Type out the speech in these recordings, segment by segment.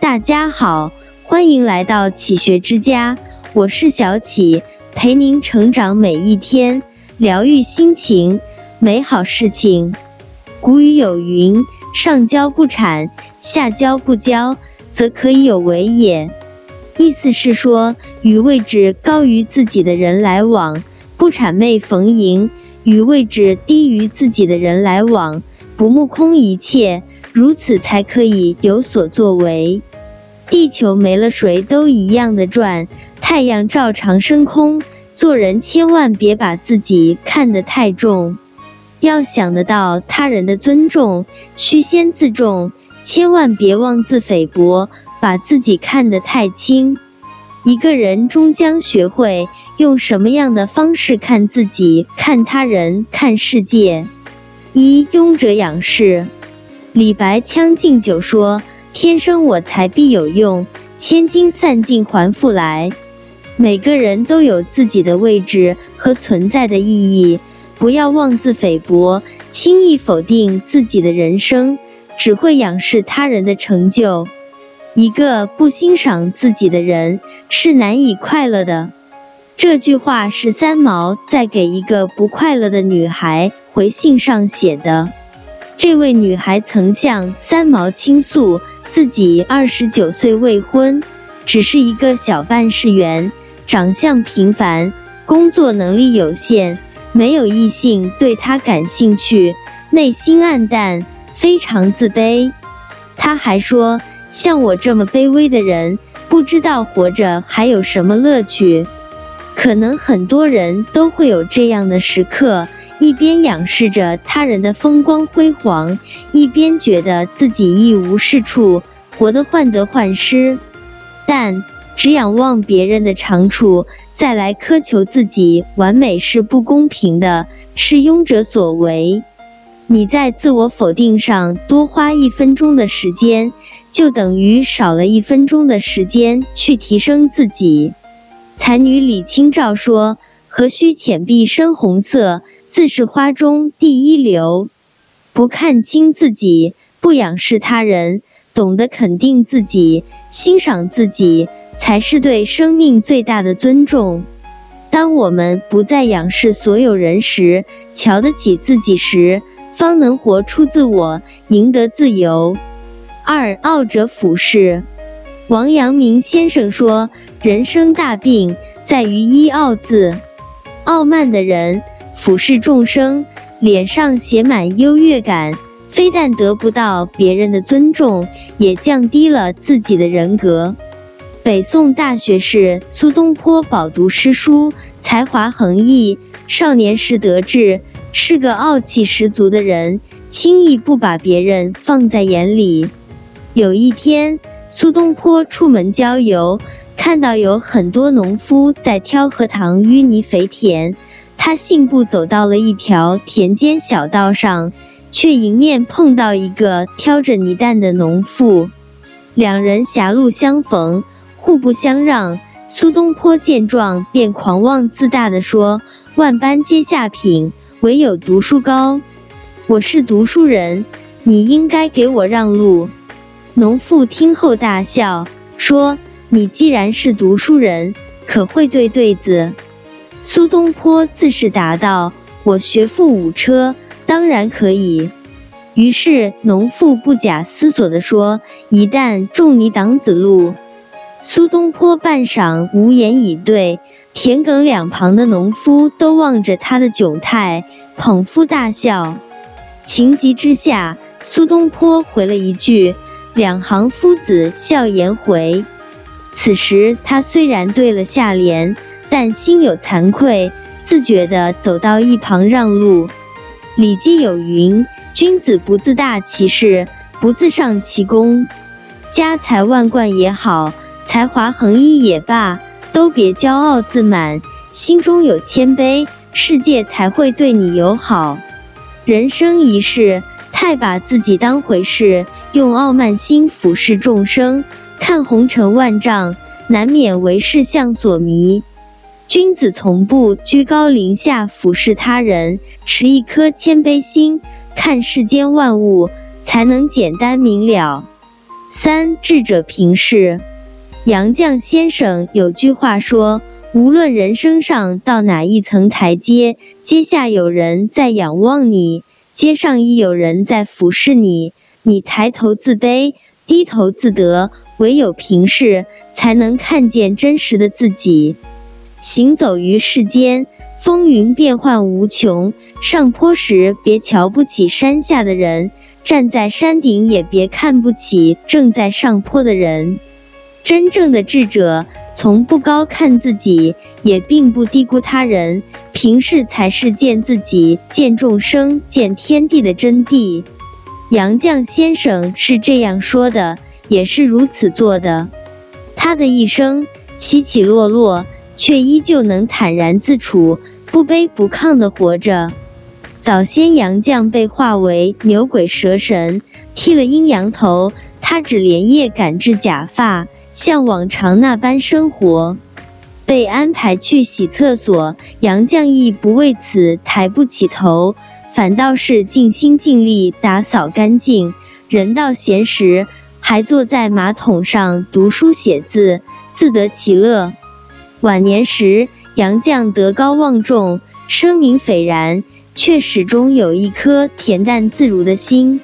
大家好，欢迎来到启学之家，我是小启，陪您成长每一天，疗愈心情，美好事情。古语有云：“上交不产，下交不骄，则可以有为也。”意思是说，与位置高于自己的人来往，不谄媚逢迎；与位置低于自己的人来往，不目空一切。如此才可以有所作为。地球没了，谁都一样的转；太阳照常升空。做人千万别把自己看得太重，要想得到他人的尊重，须先自重。千万别妄自菲薄，把自己看得太轻。一个人终将学会用什么样的方式看自己、看他人、看世界。一庸者仰视。李白《将进酒》说：“天生我材必有用，千金散尽还复来。”每个人都有自己的位置和存在的意义，不要妄自菲薄，轻易否定自己的人生，只会仰视他人的成就。一个不欣赏自己的人是难以快乐的。这句话是三毛在给一个不快乐的女孩回信上写的。这位女孩曾向三毛倾诉，自己二十九岁未婚，只是一个小办事员，长相平凡，工作能力有限，没有异性对她感兴趣，内心暗淡，非常自卑。她还说：“像我这么卑微的人，不知道活着还有什么乐趣。”可能很多人都会有这样的时刻。一边仰视着他人的风光辉煌，一边觉得自己一无是处，活得患得患失。但只仰望别人的长处，再来苛求自己完美是不公平的，是庸者所为。你在自我否定上多花一分钟的时间，就等于少了一分钟的时间去提升自己。才女李清照说：“何须浅碧深红色。”自是花中第一流，不看轻自己，不仰视他人，懂得肯定自己，欣赏自己，才是对生命最大的尊重。当我们不再仰视所有人时，瞧得起自己时，方能活出自我，赢得自由。二傲者俯视。王阳明先生说：“人生大病在于一傲字，傲慢的人。”俯视众生，脸上写满优越感，非但得不到别人的尊重，也降低了自己的人格。北宋大学士苏东坡饱读诗书，才华横溢，少年时得志，是个傲气十足的人，轻易不把别人放在眼里。有一天，苏东坡出门郊游，看到有很多农夫在挑荷塘淤泥肥田。他信步走到了一条田间小道上，却迎面碰到一个挑着泥担的农妇，两人狭路相逢，互不相让。苏东坡见状，便狂妄自大地说：“万般皆下品，唯有读书高。我是读书人，你应该给我让路。”农妇听后大笑，说：“你既然是读书人，可会对对子？”苏东坡自是答道：“我学富五车，当然可以。”于是农妇不假思索地说：“一旦种你挡子路。”苏东坡半晌无言以对，田埂两旁的农夫都望着他的窘态，捧腹大笑。情急之下，苏东坡回了一句：“两行夫子笑颜回。”此时他虽然对了下联。但心有惭愧，自觉地走到一旁让路。《礼记》有云：“君子不自大其事，不自上其功。家财万贯也好，才华横溢也罢，都别骄傲自满，心中有谦卑，世界才会对你友好。人生一世，太把自己当回事，用傲慢心俯视众生，看红尘万丈，难免为世相所迷。”君子从不居高临下俯视他人，持一颗谦卑心，看世间万物，才能简单明了。三智者平视。杨绛先生有句话说：“无论人生上到哪一层台阶，阶下有人在仰望你，阶上亦有人在俯视你。你抬头自卑，低头自得，唯有平视，才能看见真实的自己。行走于世间，风云变幻无穷。上坡时别瞧不起山下的人，站在山顶也别看不起正在上坡的人。”真正的智者，从不高看自己，也并不低估他人。平视才是见自己、见众生、见天地的真谛。杨绛先生是这样说的，也是如此做的。他的一生起起落落，却依旧能坦然自处，不卑不亢地活着。早先杨绛被化为牛鬼蛇神，剃了阴阳头，他只连夜赶制假发。像往常那般生活，被安排去洗厕所，杨绛亦不为此抬不起头，反倒是尽心尽力打扫干净。人到闲时，还坐在马桶上读书写字，自得其乐。晚年时，杨绛德高望重，声名斐然，却始终有一颗恬淡自如的心。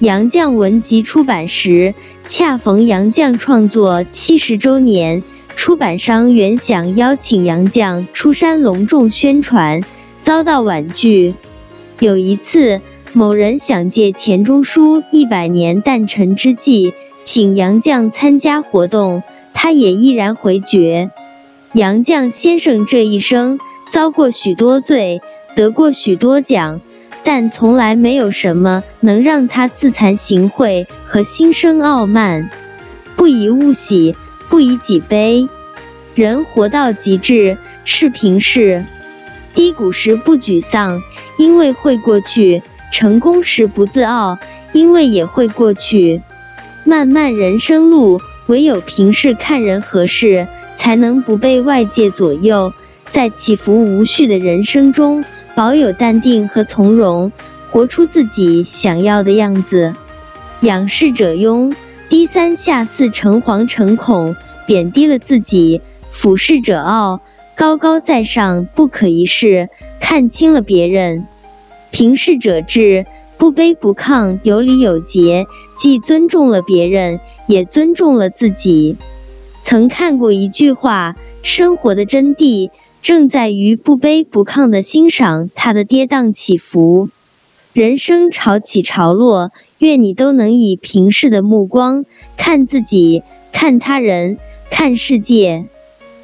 杨绛文集出版时。恰逢杨绛创作七十周年，出版商原想邀请杨绛出山隆重宣传，遭到婉拒。有一次，某人想借钱钟书一百年诞辰之际，请杨绛参加活动，他也毅然回绝。杨绛先生这一生遭过许多罪，得过许多奖。但从来没有什么能让他自惭形秽和心生傲慢。不以物喜，不以己悲。人活到极致是平视，低谷时不沮丧，因为会过去；成功时不自傲，因为也会过去。漫漫人生路，唯有平视看人和事，才能不被外界左右，在起伏无序的人生中。保有淡定和从容，活出自己想要的样子。仰视者庸，低三下四，诚惶诚恐，贬低了自己；俯视者傲，高高在上，不可一世，看清了别人。平视者智，不卑不亢，有礼有节，既尊重了别人，也尊重了自己。曾看过一句话：生活的真谛。正在于不卑不亢的欣赏它的跌宕起伏，人生潮起潮落，愿你都能以平视的目光看自己、看他人、看世界。